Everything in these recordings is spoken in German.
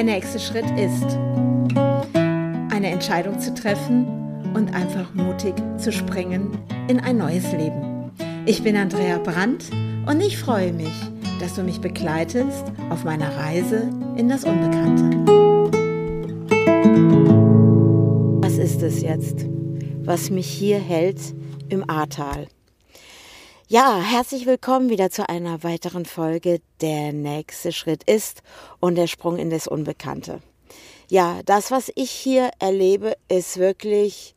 Der nächste Schritt ist, eine Entscheidung zu treffen und einfach mutig zu springen in ein neues Leben. Ich bin Andrea Brandt und ich freue mich, dass du mich begleitest auf meiner Reise in das Unbekannte. Was ist es jetzt, was mich hier hält im Ahrtal? Ja, herzlich willkommen wieder zu einer weiteren Folge. Der nächste Schritt ist und der Sprung in das Unbekannte. Ja, das, was ich hier erlebe, ist wirklich,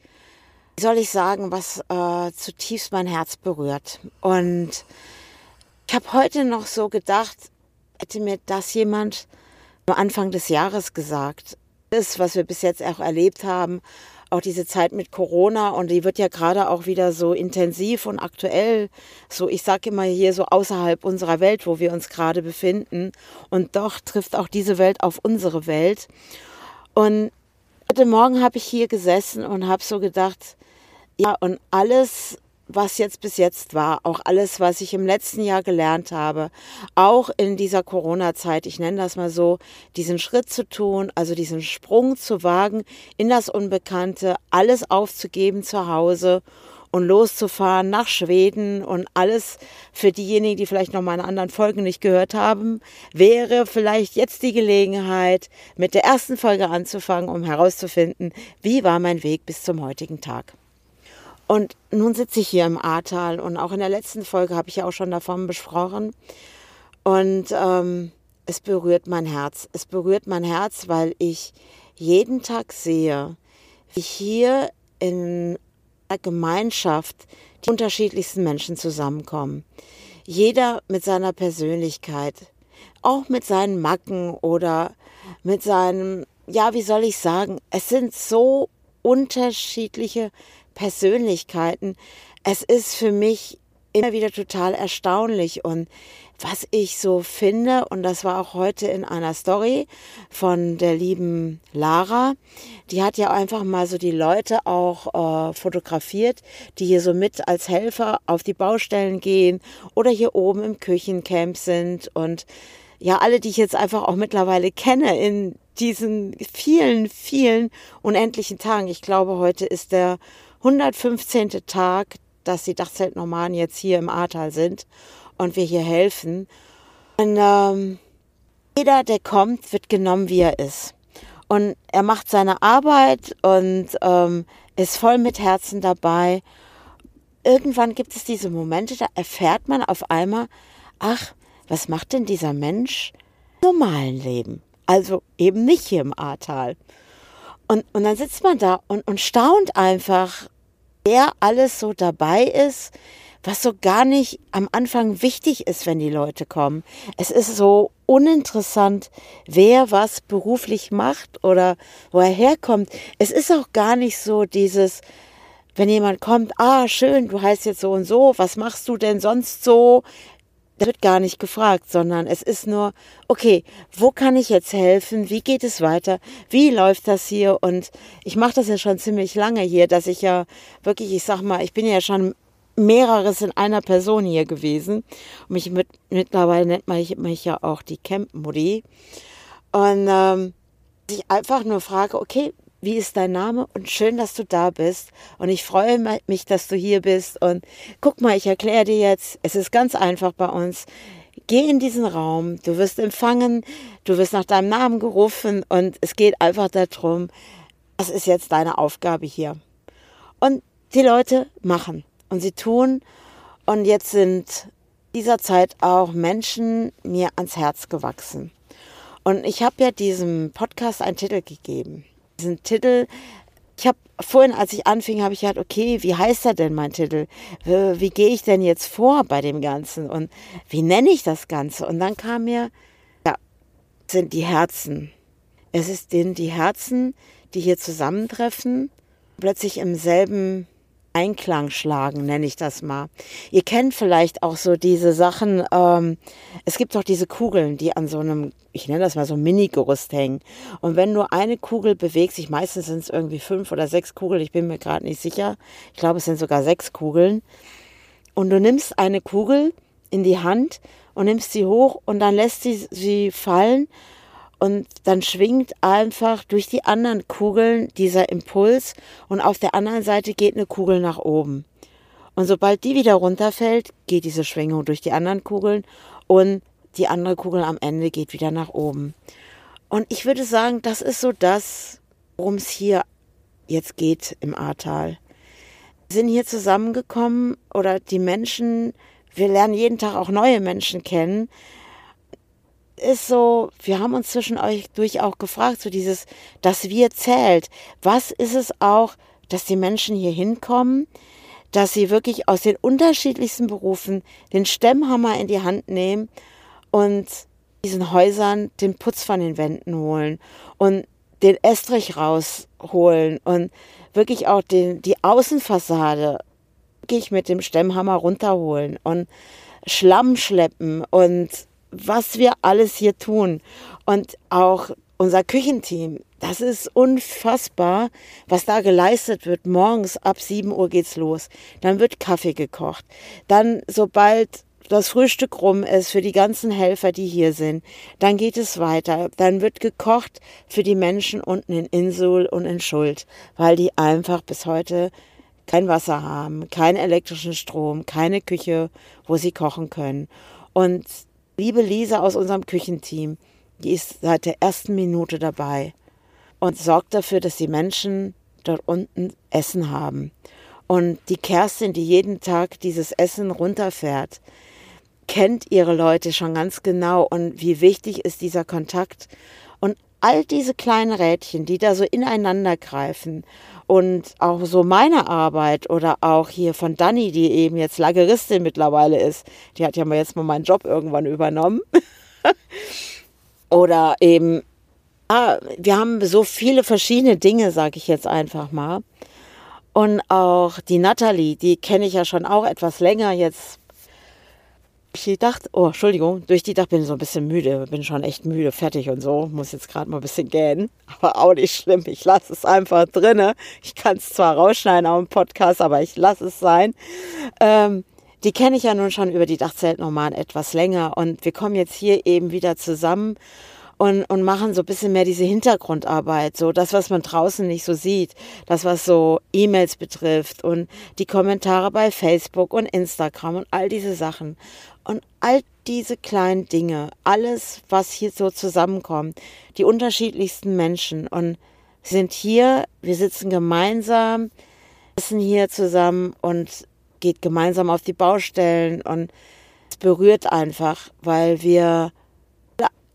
wie soll ich sagen, was äh, zutiefst mein Herz berührt. Und ich habe heute noch so gedacht, hätte mir das jemand am Anfang des Jahres gesagt. Das, was wir bis jetzt auch erlebt haben, auch diese Zeit mit Corona und die wird ja gerade auch wieder so intensiv und aktuell, so ich sage immer hier so außerhalb unserer Welt, wo wir uns gerade befinden und doch trifft auch diese Welt auf unsere Welt. Und heute Morgen habe ich hier gesessen und habe so gedacht, ja, und alles, was jetzt bis jetzt war, auch alles, was ich im letzten Jahr gelernt habe, auch in dieser Corona-Zeit, ich nenne das mal so, diesen Schritt zu tun, also diesen Sprung zu wagen in das Unbekannte, alles aufzugeben zu Hause und loszufahren nach Schweden und alles für diejenigen, die vielleicht noch meine anderen Folgen nicht gehört haben, wäre vielleicht jetzt die Gelegenheit, mit der ersten Folge anzufangen, um herauszufinden, wie war mein Weg bis zum heutigen Tag. Und nun sitze ich hier im Ahrtal und auch in der letzten Folge habe ich ja auch schon davon besprochen. Und ähm, es berührt mein Herz. Es berührt mein Herz, weil ich jeden Tag sehe, wie hier in einer Gemeinschaft die unterschiedlichsten Menschen zusammenkommen. Jeder mit seiner Persönlichkeit, auch mit seinen Macken oder mit seinem, ja, wie soll ich sagen, es sind so unterschiedliche Persönlichkeiten. Es ist für mich immer wieder total erstaunlich und was ich so finde, und das war auch heute in einer Story von der lieben Lara, die hat ja einfach mal so die Leute auch äh, fotografiert, die hier so mit als Helfer auf die Baustellen gehen oder hier oben im Küchencamp sind und ja, alle, die ich jetzt einfach auch mittlerweile kenne in diesen vielen, vielen unendlichen Tagen. Ich glaube, heute ist der 115. Tag, dass die Dachzeltnomaden jetzt hier im Ahrtal sind und wir hier helfen. Und ähm, jeder, der kommt, wird genommen, wie er ist. Und er macht seine Arbeit und ähm, ist voll mit Herzen dabei. Irgendwann gibt es diese Momente, da erfährt man auf einmal, ach, was macht denn dieser Mensch im normalen Leben? Also eben nicht hier im Ahrtal. Und, und dann sitzt man da und, und staunt einfach, wer alles so dabei ist, was so gar nicht am Anfang wichtig ist, wenn die Leute kommen. Es ist so uninteressant, wer was beruflich macht oder wo er herkommt. Es ist auch gar nicht so dieses, wenn jemand kommt, ah, schön, du heißt jetzt so und so, was machst du denn sonst so? Das wird gar nicht gefragt, sondern es ist nur, okay, wo kann ich jetzt helfen? Wie geht es weiter? Wie läuft das hier? Und ich mache das ja schon ziemlich lange hier, dass ich ja wirklich, ich sag mal, ich bin ja schon mehreres in einer Person hier gewesen. Und mich mit, mittlerweile nennt man mich ja auch die Camp-Mutti. Und ähm, ich einfach nur frage, okay, wie ist dein Name und schön, dass du da bist. Und ich freue mich, dass du hier bist. Und guck mal, ich erkläre dir jetzt, es ist ganz einfach bei uns. Geh in diesen Raum, du wirst empfangen, du wirst nach deinem Namen gerufen und es geht einfach darum, das ist jetzt deine Aufgabe hier. Und die Leute machen und sie tun. Und jetzt sind dieser Zeit auch Menschen mir ans Herz gewachsen. Und ich habe ja diesem Podcast einen Titel gegeben diesen Titel. Ich habe vorhin, als ich anfing, habe ich gedacht, okay, wie heißt er denn mein Titel? Wie gehe ich denn jetzt vor bei dem Ganzen? Und wie nenne ich das Ganze? Und dann kam mir, ja, sind die Herzen. Es ist den, die Herzen, die hier zusammentreffen, plötzlich im selben Einklang schlagen, nenne ich das mal. Ihr kennt vielleicht auch so diese Sachen, ähm, es gibt auch diese Kugeln, die an so einem, ich nenne das mal so Mini-Gerüst hängen. Und wenn nur eine Kugel bewegt sich, meistens sind es irgendwie fünf oder sechs Kugeln, ich bin mir gerade nicht sicher, ich glaube es sind sogar sechs Kugeln. Und du nimmst eine Kugel in die Hand und nimmst sie hoch und dann lässt sie sie fallen Und dann schwingt einfach durch die anderen Kugeln dieser Impuls und auf der anderen Seite geht eine Kugel nach oben. Und sobald die wieder runterfällt, geht diese Schwingung durch die anderen Kugeln und die andere Kugel am Ende geht wieder nach oben. Und ich würde sagen, das ist so das, worum es hier jetzt geht im Ahrtal. Wir sind hier zusammengekommen oder die Menschen, wir lernen jeden Tag auch neue Menschen kennen. Ist so, wir haben uns zwischen euch durch auch gefragt, so dieses, dass wir zählt. Was ist es auch, dass die Menschen hier hinkommen, dass sie wirklich aus den unterschiedlichsten Berufen den Stemmhammer in die Hand nehmen und diesen Häusern den Putz von den Wänden holen und den Estrich rausholen und wirklich auch den, die Außenfassade wirklich mit dem Stemmhammer runterholen und Schlamm schleppen und was wir alles hier tun. Und auch unser Küchenteam, das ist unfassbar, was da geleistet wird. Morgens ab 7 Uhr geht's los. Dann wird Kaffee gekocht. Dann, sobald das Frühstück rum ist für die ganzen Helfer, die hier sind. Dann geht es weiter. Dann wird gekocht für die Menschen unten in Insul und in Schuld, weil die einfach bis heute kein Wasser haben, keinen elektrischen Strom, keine Küche, wo sie kochen können. Und liebe Lisa aus unserem Küchenteam, die ist seit der ersten Minute dabei und sorgt dafür, dass die Menschen dort unten Essen haben. Und die Kerstin, die jeden Tag dieses Essen runterfährt, kennt ihre Leute schon ganz genau und wie wichtig ist dieser Kontakt. Und all diese kleinen Rädchen, die da so ineinander greifen und auch so meine Arbeit oder auch hier von Dani, die eben jetzt Lageristin mittlerweile ist, die hat ja mal jetzt mal meinen Job irgendwann übernommen. oder eben, ah, wir haben so viele verschiedene Dinge, sage ich jetzt einfach mal. Und auch die Natalie, die kenne ich ja schon auch etwas länger, jetzt gedacht, oh, Entschuldigung, durch die Dach bin ich so ein bisschen müde, bin schon echt müde, fertig und so, muss jetzt gerade mal ein bisschen gähnen, aber auch nicht schlimm, ich lasse es einfach drinne. Ich kann es zwar rausschneiden auf dem Podcast, aber ich lasse es sein. Ähm, die kenne ich ja nun schon über die Dachzeltnomaden etwas länger und wir kommen jetzt hier eben wieder zusammen und, und machen so ein bisschen mehr diese Hintergrundarbeit, so das, was man draußen nicht so sieht, das, was so E-Mails betrifft und die Kommentare bei Facebook und Instagram und all diese Sachen. Und all diese kleinen Dinge, alles, was hier so zusammenkommt, die unterschiedlichsten Menschen und sind hier, wir sitzen gemeinsam, essen hier zusammen und geht gemeinsam auf die Baustellen und es berührt einfach, weil wir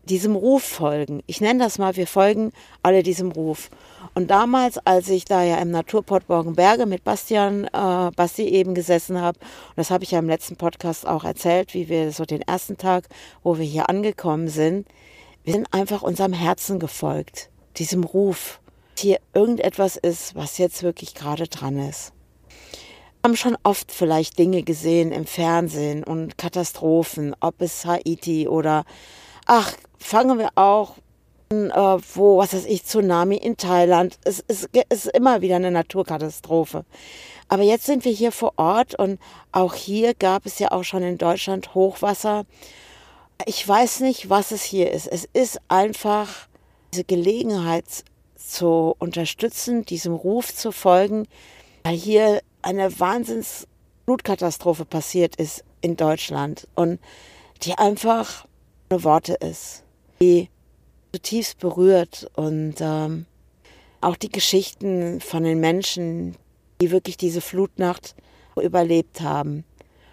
diesem Ruf folgen. Ich nenne das mal, wir folgen alle diesem Ruf. Und damals, als ich da ja im Naturport Borgenberge mit Bastian, äh, Basti eben gesessen habe, und das habe ich ja im letzten Podcast auch erzählt, wie wir so den ersten Tag, wo wir hier angekommen sind, wir sind einfach unserem Herzen gefolgt, diesem Ruf, dass hier irgendetwas ist, was jetzt wirklich gerade dran ist. Wir haben schon oft vielleicht Dinge gesehen im Fernsehen und Katastrophen, ob es Haiti oder ach, fangen wir auch äh, wo, was weiß ich, Tsunami in Thailand. Es, es, es ist immer wieder eine Naturkatastrophe. Aber jetzt sind wir hier vor Ort und auch hier gab es ja auch schon in Deutschland Hochwasser. Ich weiß nicht, was es hier ist. Es ist einfach diese Gelegenheit zu unterstützen, diesem Ruf zu folgen, weil hier eine Wahnsinns Blutkatastrophe passiert ist in Deutschland und die einfach Worte ist, die zutiefst berührt und ähm, auch die Geschichten von den Menschen, die wirklich diese Flutnacht überlebt haben.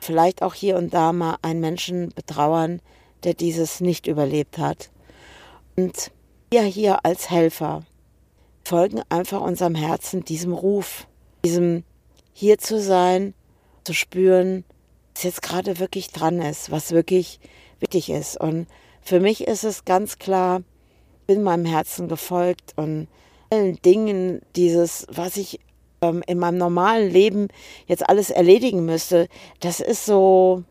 Vielleicht auch hier und da mal einen Menschen betrauern, der dieses nicht überlebt hat. Und wir hier als Helfer folgen einfach unserem Herzen, diesem Ruf, diesem hier zu sein, zu spüren, was jetzt gerade wirklich dran ist, was wirklich wichtig ist. Und für mich ist es ganz klar, bin meinem Herzen gefolgt und allen Dingen, dieses, was ich ähm, in meinem normalen Leben jetzt alles erledigen müsste, das ist so,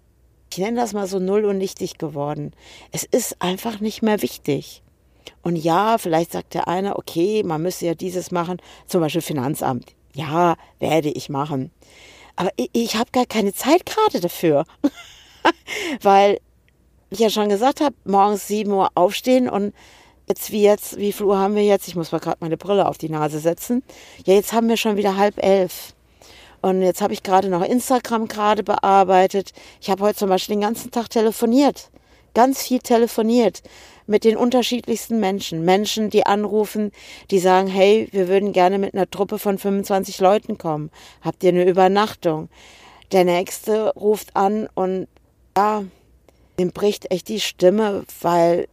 ich nenne das mal so null und nichtig geworden. Es ist einfach nicht mehr wichtig. Und ja, vielleicht sagt der eine, okay, man müsste ja dieses machen, zum Beispiel Finanzamt. Ja, werde ich machen. Aber ich, ich habe gar keine Zeit gerade dafür. Weil ich ja schon gesagt habe, morgens 7 Uhr aufstehen und jetzt wie jetzt, wie viel Uhr haben wir jetzt? Ich muss mal gerade meine Brille auf die Nase setzen. Ja, jetzt haben wir schon wieder halb elf. Und jetzt habe ich gerade noch Instagram gerade bearbeitet. Ich habe heute zum Beispiel den ganzen Tag telefoniert. Ganz viel telefoniert mit den unterschiedlichsten Menschen. Menschen, die anrufen, die sagen, hey, wir würden gerne mit einer Truppe von 25 Leuten kommen. Habt ihr eine Übernachtung? Der nächste ruft an und ja, dem bricht echt die Stimme, weil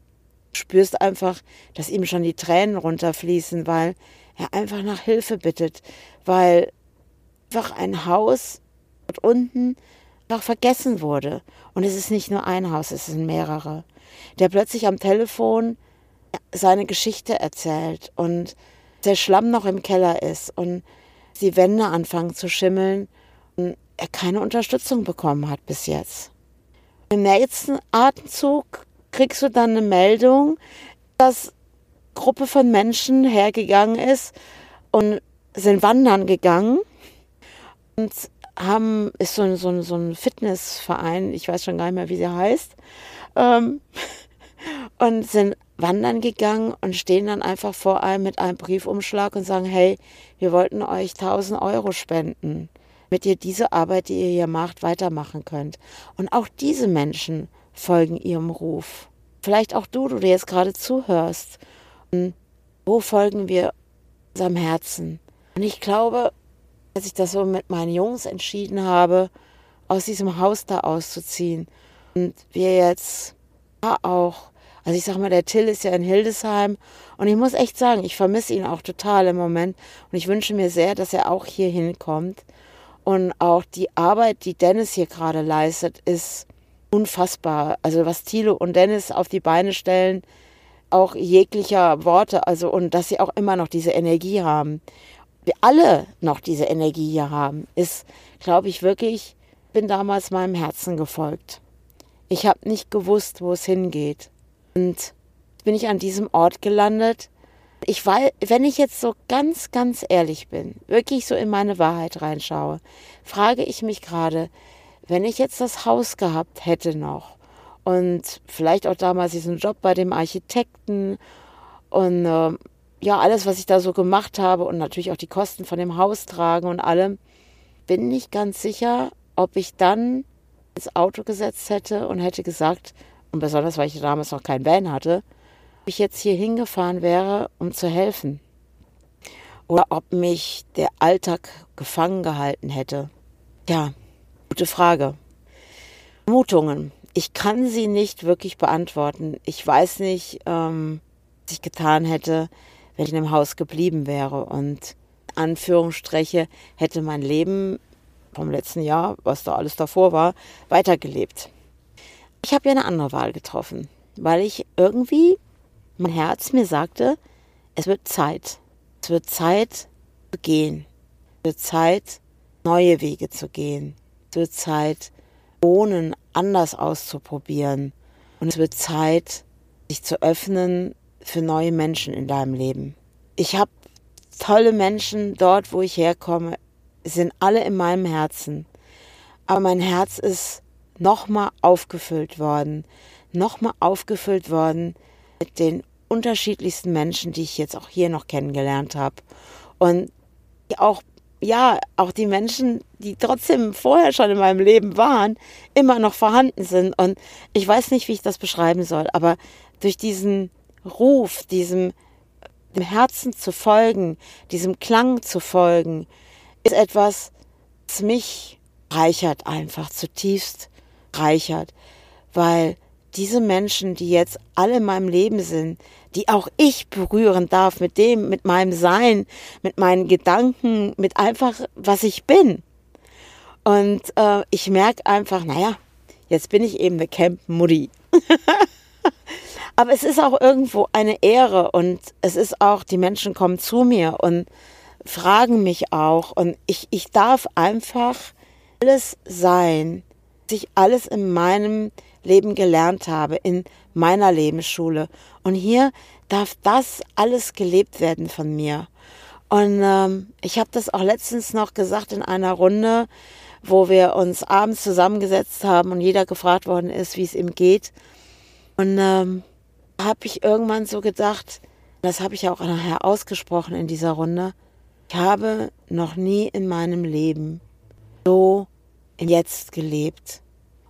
du spürst einfach, dass ihm schon die Tränen runterfließen, weil er einfach nach Hilfe bittet, weil einfach ein Haus dort unten einfach vergessen wurde. Und es ist nicht nur ein Haus, es sind mehrere. Der plötzlich am Telefon seine Geschichte erzählt und der Schlamm noch im Keller ist und die Wände anfangen zu schimmeln und er keine Unterstützung bekommen hat bis jetzt. Im nächsten Atemzug kriegst du dann eine Meldung, dass eine Gruppe von Menschen hergegangen ist und sind wandern gegangen und haben, ist so, so, so ein Fitnessverein, ich weiß schon gar nicht mehr, wie sie heißt, ähm, und sind wandern gegangen und stehen dann einfach vor einem mit einem Briefumschlag und sagen, hey, wir wollten euch 1000 Euro spenden, damit ihr diese Arbeit, die ihr hier macht, weitermachen könnt. Und auch diese Menschen folgen ihrem Ruf. Vielleicht auch du, du dir jetzt gerade zuhörst. Und wo folgen wir unserem Herzen? Und ich glaube, als ich das so mit meinen Jungs entschieden habe, aus diesem Haus da auszuziehen und wir jetzt auch, also ich sag mal, der Till ist ja in Hildesheim und ich muss echt sagen, ich vermisse ihn auch total im Moment und ich wünsche mir sehr, dass er auch hier hinkommt. Und auch die Arbeit, die Dennis hier gerade leistet, ist unfassbar. Also was Thilo und Dennis auf die Beine stellen, auch jeglicher Worte, also und dass sie auch immer noch diese Energie haben. Wir alle noch diese Energie hier haben, ist, glaube ich, wirklich, bin damals meinem Herzen gefolgt. Ich habe nicht gewusst, wo es hingeht. Und bin ich an diesem Ort gelandet. Ich weiß, wenn ich jetzt so ganz, ganz ehrlich bin, wirklich so in meine Wahrheit reinschaue, frage ich mich gerade, wenn ich jetzt das Haus gehabt hätte noch und vielleicht auch damals diesen Job bei dem Architekten und äh, ja, alles, was ich da so gemacht habe und natürlich auch die Kosten von dem Haus tragen und allem, bin nicht ganz sicher, ob ich dann ins Auto gesetzt hätte und hätte gesagt, und besonders weil ich damals noch kein Van hatte, ich jetzt hier hingefahren wäre, um zu helfen. Oder ob mich der Alltag gefangen gehalten hätte. Ja, gute Frage. Vermutungen. Ich kann sie nicht wirklich beantworten. Ich weiß nicht, ähm, was ich getan hätte, wenn ich in dem Haus geblieben wäre. Und Anführungsstriche hätte mein Leben vom letzten Jahr, was da alles davor war, weitergelebt. Ich habe ja eine andere Wahl getroffen, weil ich irgendwie, mein Herz mir sagte, es wird Zeit. Es wird Zeit zu gehen. Es wird Zeit, neue Wege zu gehen. Es wird Zeit, Wohnen anders auszuprobieren. Und es wird Zeit, sich zu öffnen für neue Menschen in deinem Leben. Ich habe tolle Menschen dort, wo ich herkomme sind alle in meinem Herzen. Aber mein Herz ist nochmal aufgefüllt worden, nochmal aufgefüllt worden mit den unterschiedlichsten Menschen, die ich jetzt auch hier noch kennengelernt habe. Und auch, ja, auch die Menschen, die trotzdem vorher schon in meinem Leben waren, immer noch vorhanden sind. Und ich weiß nicht, wie ich das beschreiben soll, aber durch diesen Ruf, diesem dem Herzen zu folgen, diesem Klang zu folgen, ist etwas, das mich reichert einfach, zutiefst reichert, weil diese Menschen, die jetzt alle in meinem Leben sind, die auch ich berühren darf mit dem, mit meinem Sein, mit meinen Gedanken, mit einfach, was ich bin. Und äh, ich merke einfach, naja, jetzt bin ich eben eine Camp-Mutti. Aber es ist auch irgendwo eine Ehre und es ist auch, die Menschen kommen zu mir und fragen mich auch und ich, ich darf einfach alles sein, was ich alles in meinem Leben gelernt habe, in meiner Lebensschule. Und hier darf das alles gelebt werden von mir. Und ähm, ich habe das auch letztens noch gesagt in einer Runde, wo wir uns abends zusammengesetzt haben und jeder gefragt worden ist, wie es ihm geht. Und ähm, habe ich irgendwann so gedacht, das habe ich auch nachher ausgesprochen in dieser Runde, ich habe noch nie in meinem Leben so Jetzt gelebt,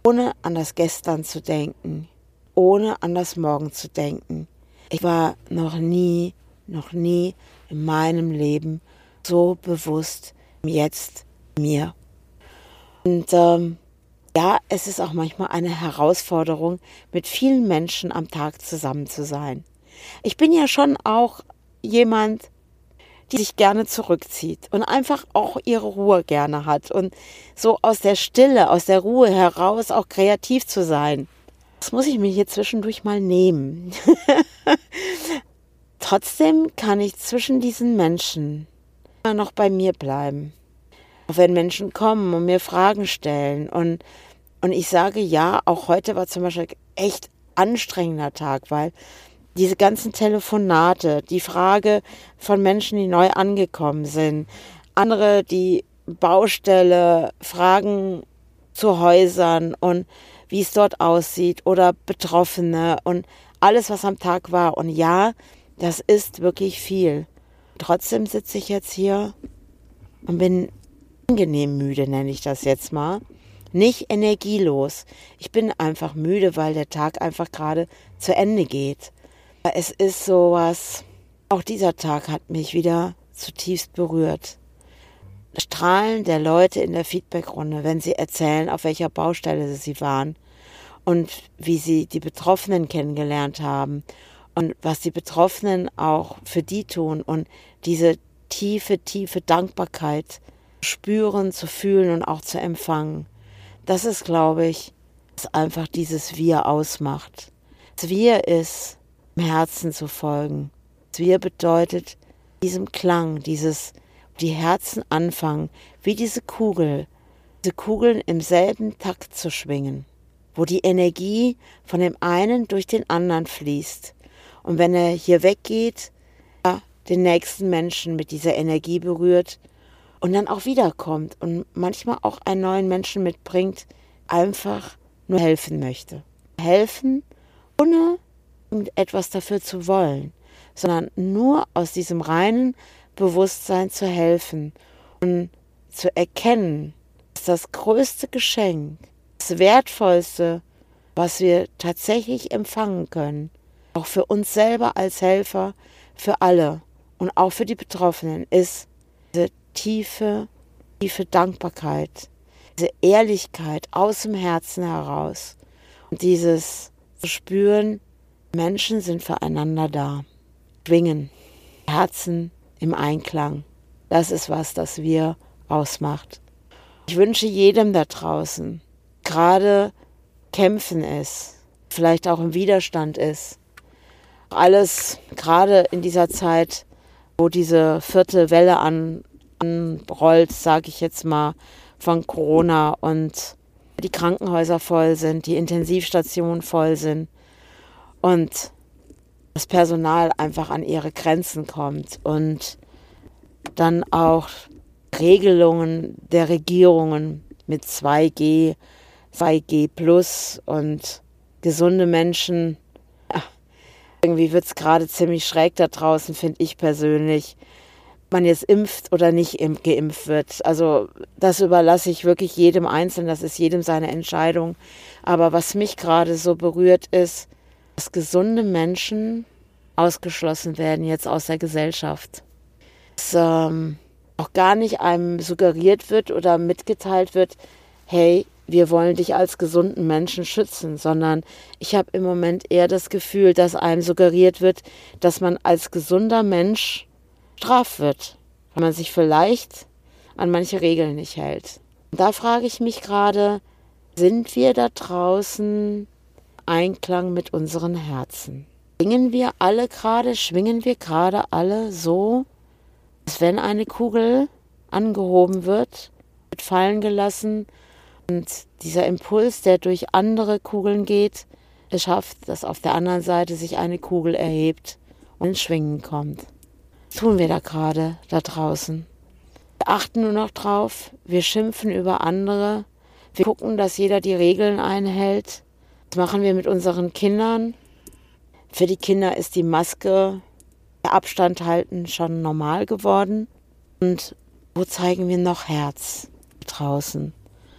ohne an das Gestern zu denken, ohne an das Morgen zu denken. Ich war noch nie, noch nie in meinem Leben so bewusst jetzt mir. Und ähm, ja, es ist auch manchmal eine Herausforderung, mit vielen Menschen am Tag zusammen zu sein. Ich bin ja schon auch jemand, die sich gerne zurückzieht und einfach auch ihre Ruhe gerne hat und so aus der Stille, aus der Ruhe heraus auch kreativ zu sein. Das muss ich mir hier zwischendurch mal nehmen. Trotzdem kann ich zwischen diesen Menschen immer noch bei mir bleiben. Auch wenn Menschen kommen und mir Fragen stellen und, und ich sage ja, auch heute war zum Beispiel echt anstrengender Tag, weil diese ganzen Telefonate, die Frage von Menschen, die neu angekommen sind, andere, die Baustelle, Fragen zu Häusern und wie es dort aussieht oder Betroffene und alles, was am Tag war. Und ja, das ist wirklich viel. Trotzdem sitze ich jetzt hier und bin angenehm müde, nenne ich das jetzt mal. Nicht energielos. Ich bin einfach müde, weil der Tag einfach gerade zu Ende geht. Es ist sowas, auch dieser Tag hat mich wieder zutiefst berührt. Strahlen der Leute in der Feedbackrunde, wenn sie erzählen, auf welcher Baustelle sie waren und wie sie die Betroffenen kennengelernt haben und was die Betroffenen auch für die tun und diese tiefe, tiefe Dankbarkeit spüren, zu fühlen und auch zu empfangen. Das ist, glaube ich, was einfach dieses Wir ausmacht. Das Wir ist, Herzen zu folgen. Wir bedeutet diesem Klang, dieses die Herzen anfangen, wie diese Kugel, diese Kugeln im selben Takt zu schwingen, wo die Energie von dem einen durch den anderen fließt. Und wenn er hier weggeht, den nächsten Menschen mit dieser Energie berührt und dann auch wiederkommt und manchmal auch einen neuen Menschen mitbringt, einfach nur helfen möchte. Helfen, ohne etwas dafür zu wollen, sondern nur aus diesem reinen Bewusstsein zu helfen und zu erkennen, dass das größte Geschenk, das wertvollste, was wir tatsächlich empfangen können, auch für uns selber als Helfer, für alle und auch für die Betroffenen, ist diese tiefe, tiefe Dankbarkeit, diese Ehrlichkeit aus dem Herzen heraus und dieses zu spüren, Menschen sind füreinander da. Schwingen, Herzen im Einklang. Das ist was, das wir ausmacht. Ich wünsche jedem da draußen, gerade kämpfen ist, vielleicht auch im Widerstand ist, alles gerade in dieser Zeit, wo diese vierte Welle an, anrollt, sage ich jetzt mal, von Corona und die Krankenhäuser voll sind, die Intensivstationen voll sind, und das Personal einfach an ihre Grenzen kommt und dann auch Regelungen der Regierungen mit 2G, 2G plus und gesunde Menschen. Irgendwie wird es gerade ziemlich schräg da draußen, finde ich persönlich. Man jetzt impft oder nicht geimpft wird. Also das überlasse ich wirklich jedem Einzelnen, das ist jedem seine Entscheidung. Aber was mich gerade so berührt ist, dass gesunde Menschen ausgeschlossen werden jetzt aus der Gesellschaft. Dass ähm, auch gar nicht einem suggeriert wird oder mitgeteilt wird, hey, wir wollen dich als gesunden Menschen schützen, sondern ich habe im Moment eher das Gefühl, dass einem suggeriert wird, dass man als gesunder Mensch straft wird, weil man sich vielleicht an manche Regeln nicht hält. Und da frage ich mich gerade, sind wir da draußen Einklang mit unseren Herzen. Schwingen wir alle gerade, schwingen wir gerade alle so, als wenn eine Kugel angehoben wird, wird fallen gelassen und dieser Impuls, der durch andere Kugeln geht, es schafft, dass auf der anderen Seite sich eine Kugel erhebt und ins Schwingen kommt. Was tun wir da gerade da draußen? Wir achten nur noch drauf, wir schimpfen über andere, wir gucken, dass jeder die Regeln einhält, was machen wir mit unseren Kindern? Für die Kinder ist die Maske, der Abstand halten schon normal geworden. Und wo zeigen wir noch Herz draußen?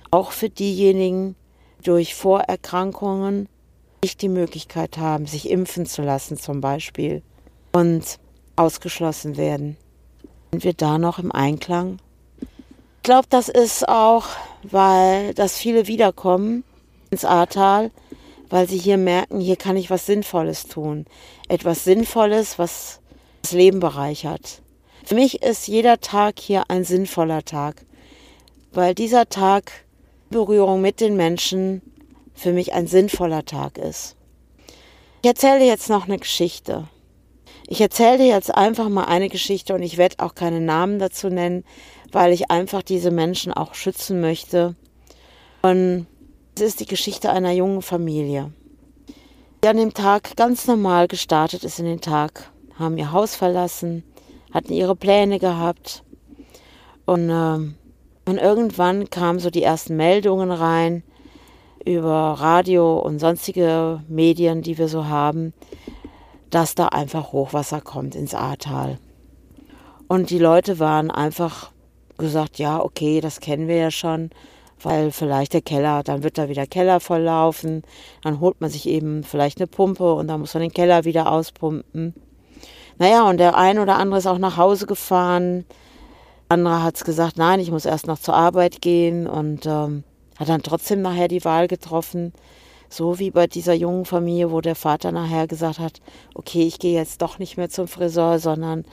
Auch für diejenigen, die durch Vorerkrankungen nicht die Möglichkeit haben, sich impfen zu lassen zum Beispiel und ausgeschlossen werden. Sind wir da noch im Einklang? Ich glaube, das ist auch, weil das viele wiederkommen ins Ahrtal, weil sie hier merken, hier kann ich was Sinnvolles tun. Etwas Sinnvolles, was das Leben bereichert. Für mich ist jeder Tag hier ein sinnvoller Tag, weil dieser Tag Berührung mit den Menschen für mich ein sinnvoller Tag ist. Ich erzähle jetzt noch eine Geschichte. Ich erzähle dir jetzt einfach mal eine Geschichte und ich werde auch keine Namen dazu nennen, weil ich einfach diese Menschen auch schützen möchte. Und es ist die Geschichte einer jungen Familie, die an dem Tag ganz normal gestartet ist in den Tag, haben ihr Haus verlassen, hatten ihre Pläne gehabt und, äh, und irgendwann kamen so die ersten Meldungen rein über Radio und sonstige Medien, die wir so haben, dass da einfach Hochwasser kommt ins Ahrtal. Und die Leute waren einfach gesagt, ja, okay, das kennen wir ja schon weil vielleicht der Keller, dann wird da wieder Keller volllaufen, dann holt man sich eben vielleicht eine Pumpe und dann muss man den Keller wieder auspumpen. Naja, und der ein oder andere ist auch nach Hause gefahren. Andere hat es gesagt, nein, ich muss erst noch zur Arbeit gehen und ähm, hat dann trotzdem nachher die Wahl getroffen. So wie bei dieser jungen Familie, wo der Vater nachher gesagt hat, okay, ich gehe jetzt doch nicht mehr zum Friseur, sondern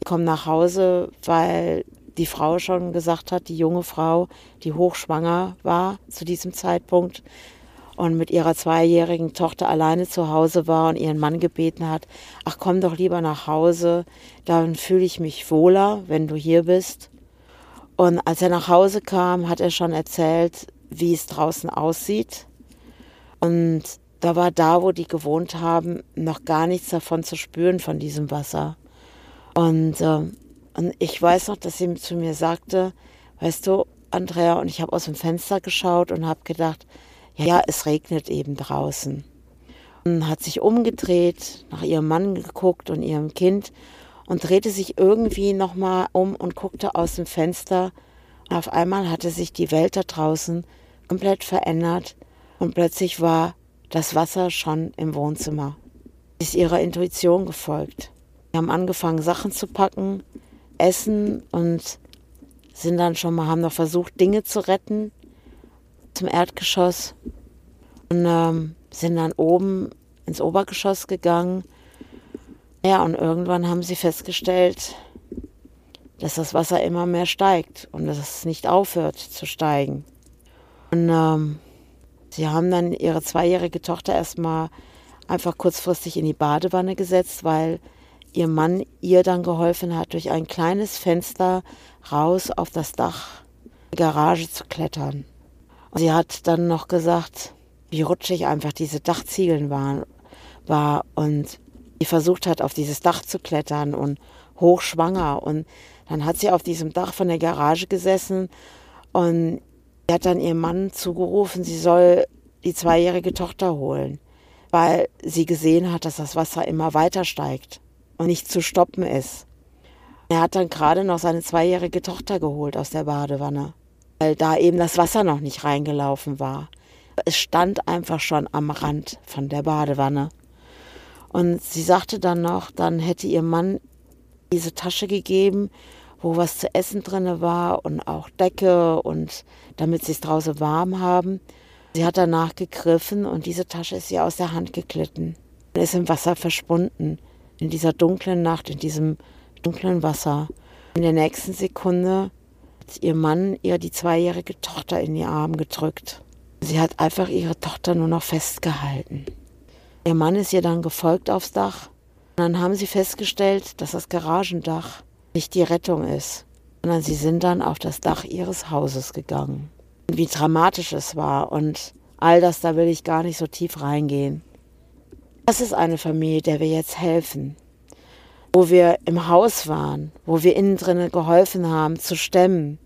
ich komme nach Hause, weil die Frau schon gesagt hat, die junge Frau, die hochschwanger war zu diesem Zeitpunkt und mit ihrer zweijährigen Tochter alleine zu Hause war und ihren Mann gebeten hat, ach komm doch lieber nach Hause, dann fühle ich mich wohler, wenn du hier bist. Und als er nach Hause kam, hat er schon erzählt, wie es draußen aussieht. Und da war da, wo die gewohnt haben, noch gar nichts davon zu spüren von diesem Wasser. Und äh, und ich weiß noch, dass sie zu mir sagte, weißt du, Andrea, und ich habe aus dem Fenster geschaut und habe gedacht, ja, es regnet eben draußen. Und hat sich umgedreht, nach ihrem Mann geguckt und ihrem Kind und drehte sich irgendwie nochmal um und guckte aus dem Fenster. Und auf einmal hatte sich die Welt da draußen komplett verändert und plötzlich war das Wasser schon im Wohnzimmer. Ist ihrer Intuition gefolgt. Wir haben angefangen, Sachen zu packen, essen und sind dann schon mal, haben noch versucht, Dinge zu retten zum Erdgeschoss und ähm, sind dann oben ins Obergeschoss gegangen. Ja, und irgendwann haben sie festgestellt, dass das Wasser immer mehr steigt und dass es nicht aufhört zu steigen. Und ähm, sie haben dann ihre zweijährige Tochter erstmal einfach kurzfristig in die Badewanne gesetzt, weil ihr Mann ihr dann geholfen hat, durch ein kleines Fenster raus auf das Dach der Garage zu klettern. Und sie hat dann noch gesagt, wie rutschig einfach diese Dachziegeln waren, war und sie versucht hat, auf dieses Dach zu klettern und hochschwanger. Und dann hat sie auf diesem Dach von der Garage gesessen und sie hat dann ihrem Mann zugerufen, sie soll die zweijährige Tochter holen, weil sie gesehen hat, dass das Wasser immer weiter steigt und nicht zu stoppen ist. Er hat dann gerade noch seine zweijährige Tochter geholt aus der Badewanne, weil da eben das Wasser noch nicht reingelaufen war. Es stand einfach schon am Rand von der Badewanne. Und sie sagte dann noch, dann hätte ihr Mann diese Tasche gegeben, wo was zu essen drin war und auch Decke und damit sie es draußen warm haben. Sie hat danach gegriffen und diese Tasche ist ihr aus der Hand geglitten und ist im Wasser verschwunden in dieser dunklen Nacht, in diesem dunklen Wasser. In der nächsten Sekunde hat ihr Mann ihr die zweijährige Tochter in die Arme gedrückt. Sie hat einfach ihre Tochter nur noch festgehalten. Ihr Mann ist ihr dann gefolgt aufs Dach. Und dann haben sie festgestellt, dass das Garagendach nicht die Rettung ist, sondern sie sind dann auf das Dach ihres Hauses gegangen. Und wie dramatisch es war und all das, da will ich gar nicht so tief reingehen. Das ist eine Familie, der wir jetzt helfen. Wo wir im Haus waren, wo wir innen drinnen geholfen haben zu stemmen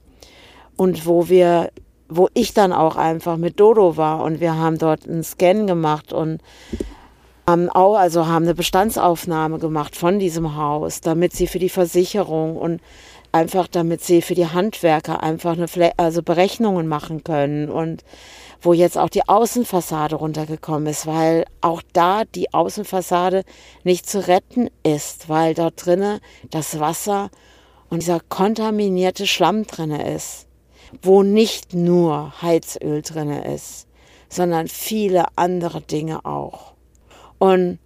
und wo wir, wo ich dann auch einfach mit Dodo war und wir haben dort einen Scan gemacht und haben auch, also haben eine Bestandsaufnahme gemacht von diesem Haus, damit sie für die Versicherung und einfach damit sie für die Handwerker einfach eine Fle also Berechnungen machen können und wo jetzt auch die Außenfassade runtergekommen ist, weil auch da die Außenfassade nicht zu retten ist, weil dort drinnen das Wasser und dieser kontaminierte Schlamm drinne ist, wo nicht nur Heizöl drinne ist, sondern viele andere Dinge auch. Und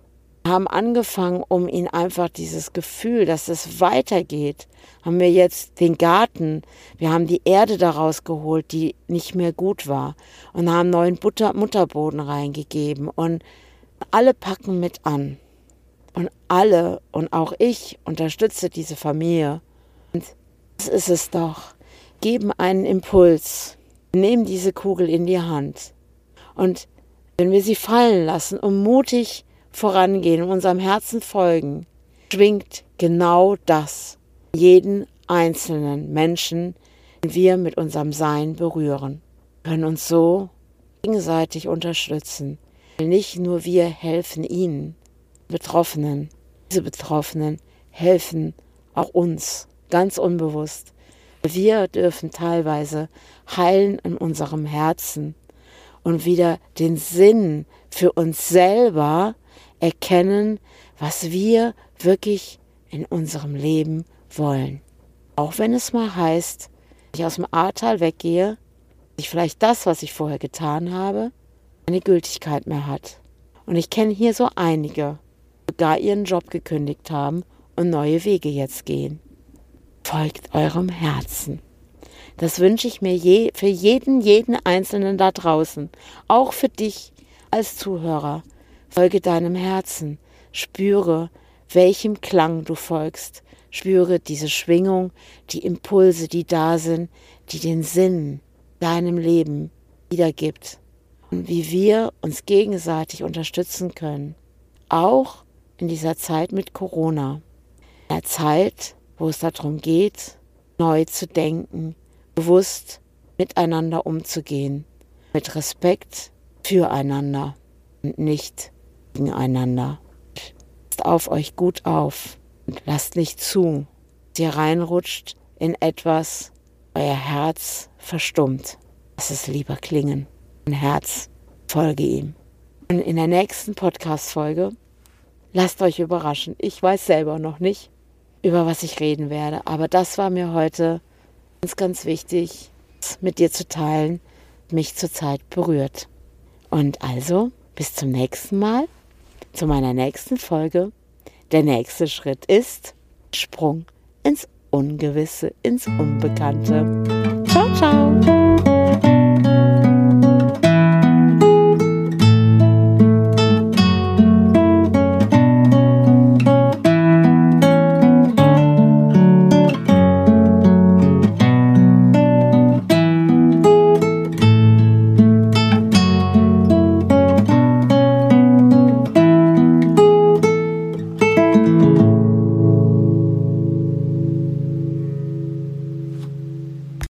haben angefangen, um ihn einfach dieses Gefühl, dass es weitergeht, haben wir jetzt den Garten, wir haben die Erde daraus geholt, die nicht mehr gut war und haben neuen Butter, Mutterboden reingegeben und alle packen mit an. Und alle und auch ich unterstütze diese Familie. Und das ist es doch. Geben einen Impuls. Nehmen diese Kugel in die Hand. Und wenn wir sie fallen lassen und mutig vorangehen unserem Herzen folgen, schwingt genau das jeden einzelnen Menschen, den wir mit unserem Sein berühren, wir können uns so gegenseitig unterstützen. Nicht nur wir helfen ihnen, Betroffenen, diese Betroffenen helfen auch uns, ganz unbewusst. Wir dürfen teilweise heilen in unserem Herzen und wieder den Sinn für uns selber erkennen, was wir wirklich in unserem Leben wollen. Auch wenn es mal heißt, ich aus dem Ahrtal weggehe, dass ich vielleicht das, was ich vorher getan habe, eine Gültigkeit mehr hat. Und ich kenne hier so einige, die sogar ihren Job gekündigt haben und neue Wege jetzt gehen. Folgt eurem Herzen. Das wünsche ich mir je, für jeden, jeden Einzelnen da draußen, auch für dich als Zuhörer. Folge deinem Herzen, spüre, welchem Klang du folgst, spüre diese Schwingung, die Impulse, die da sind, die den Sinn deinem Leben wiedergibt. Und wie wir uns gegenseitig unterstützen können, auch in dieser Zeit mit Corona, in einer Zeit, wo es darum geht, neu zu denken, bewusst miteinander umzugehen, mit Respekt füreinander und nicht gegeneinander. Passt auf euch gut auf und lasst nicht zu, dass ihr reinrutscht in etwas, euer Herz verstummt. Lass es lieber klingen. Ein Herz, folge ihm. Und in der nächsten Podcast-Folge lasst euch überraschen. Ich weiß selber noch nicht, über was ich reden werde, aber das war mir heute ganz, ganz wichtig, mit dir zu teilen, mich zurzeit berührt. Und also, bis zum nächsten Mal zu meiner nächsten Folge. Der nächste Schritt ist Sprung ins Ungewisse, ins Unbekannte. Ciao, ciao.